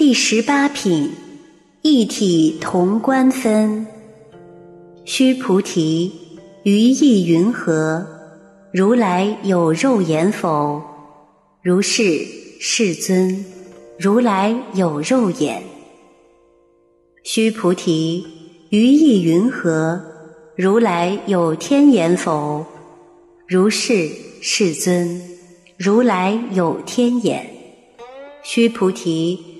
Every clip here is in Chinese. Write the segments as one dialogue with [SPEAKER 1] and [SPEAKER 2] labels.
[SPEAKER 1] 第十八品，一体同观分。须菩提，于意云何？如来有肉眼否？如是，世尊。如来有肉眼。须菩提，于意云何？如来有天眼否？如是，世尊。如来有天眼。须菩提。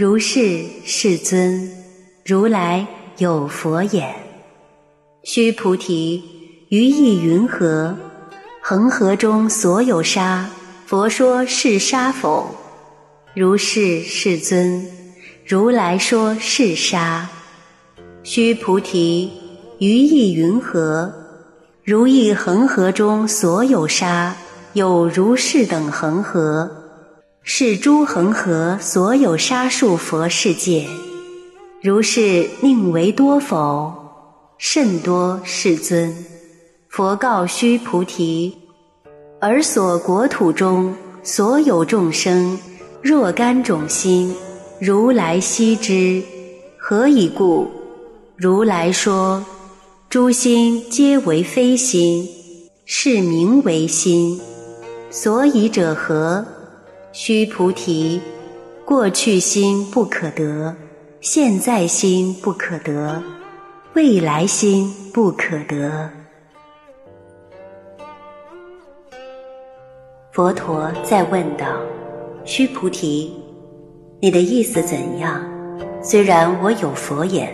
[SPEAKER 1] 如是，世尊，如来有佛眼。须菩提，于意云何？恒河中所有沙，佛说是沙否？如是，世尊，如来说是沙。须菩提，于意云何？如意恒河中所有沙，有如是等恒河。是诸恒河所有沙数佛世界，如是宁为多否？甚多，世尊。佛告须菩提：尔所国土中所有众生，若干种心，如来悉知。何以故？如来说：诸心皆为非心，是名为心。所以者何？须菩提，过去心不可得，现在心不可得，未来心不可得。佛陀再问道：“须菩提，你的意思怎样？虽然我有佛眼，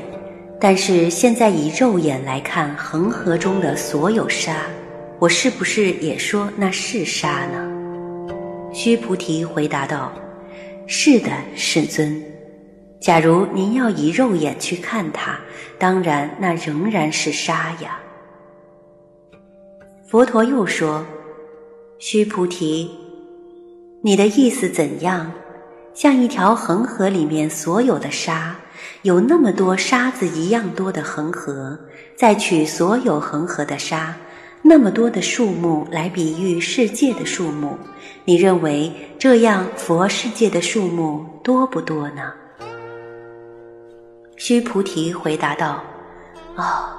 [SPEAKER 1] 但是现在以肉眼来看恒河中的所有沙，我是不是也说那是沙呢？”须菩提回答道：“是的，世尊。假如您要以肉眼去看它，当然那仍然是沙呀。”佛陀又说：“须菩提，你的意思怎样？像一条恒河里面所有的沙，有那么多沙子一样多的恒河，再取所有恒河的沙。”那么多的数目来比喻世界的数目，你认为这样佛世界的数目多不多呢？须菩提回答道：“哦，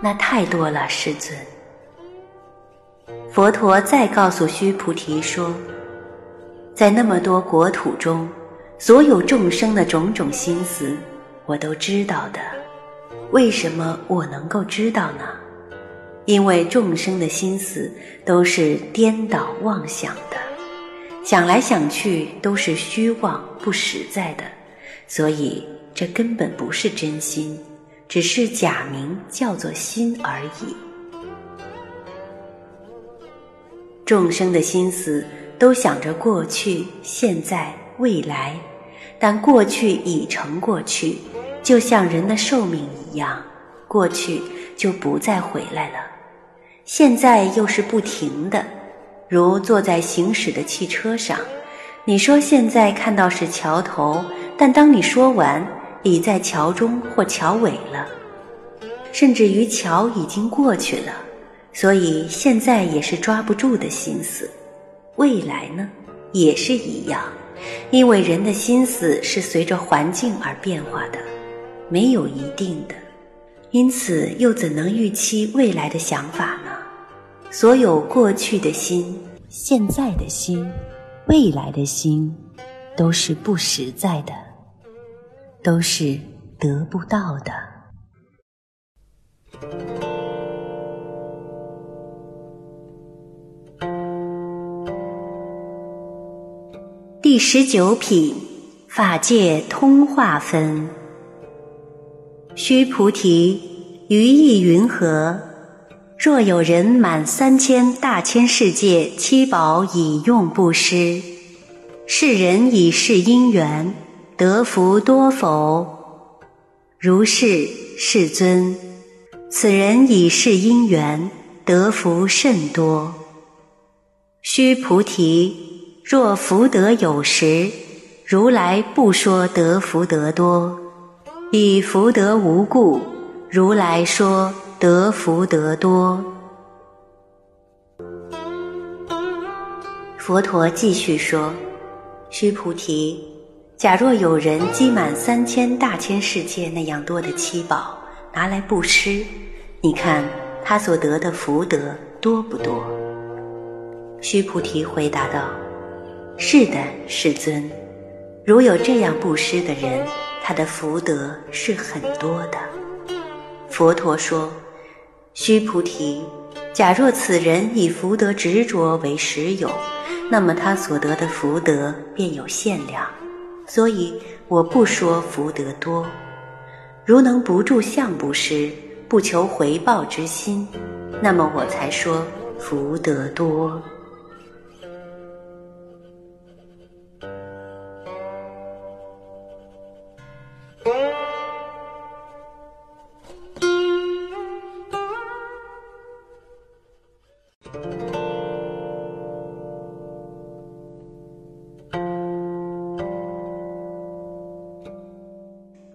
[SPEAKER 1] 那太多了，世尊。”佛陀再告诉须菩提说：“在那么多国土中，所有众生的种种心思，我都知道的。为什么我能够知道呢？”因为众生的心思都是颠倒妄想的，想来想去都是虚妄不实在的，所以这根本不是真心，只是假名叫做心而已。众生的心思都想着过去、现在、未来，但过去已成过去，就像人的寿命一样，过去就不再回来了。现在又是不停的，如坐在行驶的汽车上。你说现在看到是桥头，但当你说完，已在桥中或桥尾了，甚至于桥已经过去了。所以现在也是抓不住的心思，未来呢，也是一样，因为人的心思是随着环境而变化的，没有一定的，因此又怎能预期未来的想法呢？所有过去的心、现在的心、未来的心，都是不实在的，都是得不到的。第十九品，法界通化分。须菩提，于意云何？若有人满三千大千世界七宝以用布施，世人以是因缘，得福多否？如是，世尊。此人以是因缘，得福甚多。须菩提，若福德有时，如来不说得福德多；以福德无故，如来说得福德多。佛陀继续说：“须菩提，假若有人积满三千大千世界那样多的七宝，拿来布施，你看他所得的福德多不多？”须菩提回答道：“是的，世尊。如有这样布施的人，他的福德是很多的。”佛陀说：“须菩提，假若此人以福德执着为实有。”那么他所得的福德便有限量，所以我不说福德多。如能不住相布施，不求回报之心，那么我才说福德多。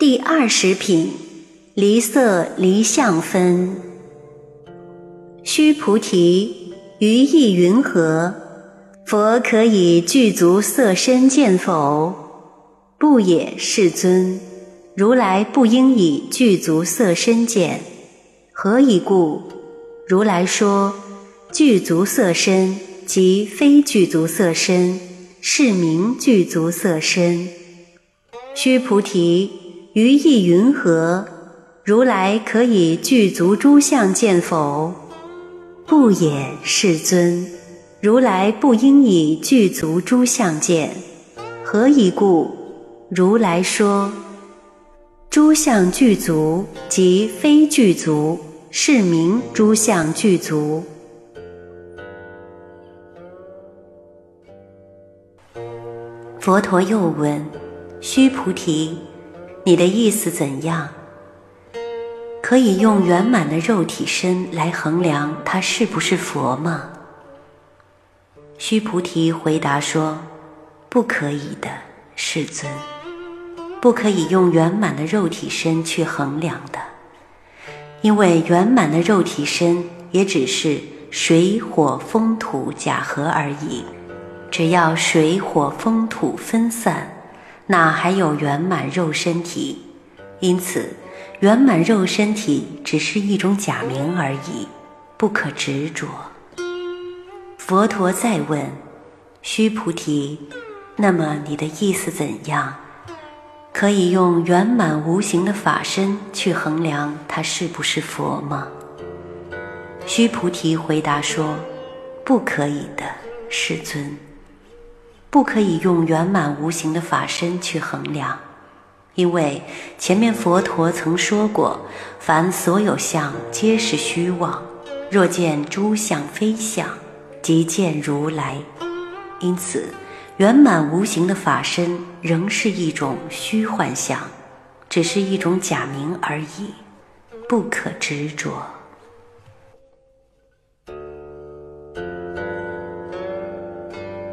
[SPEAKER 1] 第二十品，离色离相分。须菩提，于意云何？佛可以具足色身见否？不也，世尊。如来不应以具足色身见。何以故？如来说，具足色身即非具足色身，是名具足色身。须菩提。于意云何？如来可以具足诸相见否？不也，世尊。如来不应以具足诸相见。何以故？如来说：诸相具足，即非具足，是名诸相具足。佛陀又问：须菩提。你的意思怎样？可以用圆满的肉体身来衡量他是不是佛吗？须菩提回答说：“不可以的，世尊，不可以用圆满的肉体身去衡量的，因为圆满的肉体身也只是水火风土假合而已，只要水火风土分散。”哪还有圆满肉身体？因此，圆满肉身体只是一种假名而已，不可执着。佛陀再问：须菩提，那么你的意思怎样？可以用圆满无形的法身去衡量他是不是佛吗？须菩提回答说：不可以的，世尊。不可以用圆满无形的法身去衡量，因为前面佛陀曾说过，凡所有相皆是虚妄。若见诸相非相，即见如来。因此，圆满无形的法身仍是一种虚幻相，只是一种假名而已，不可执着。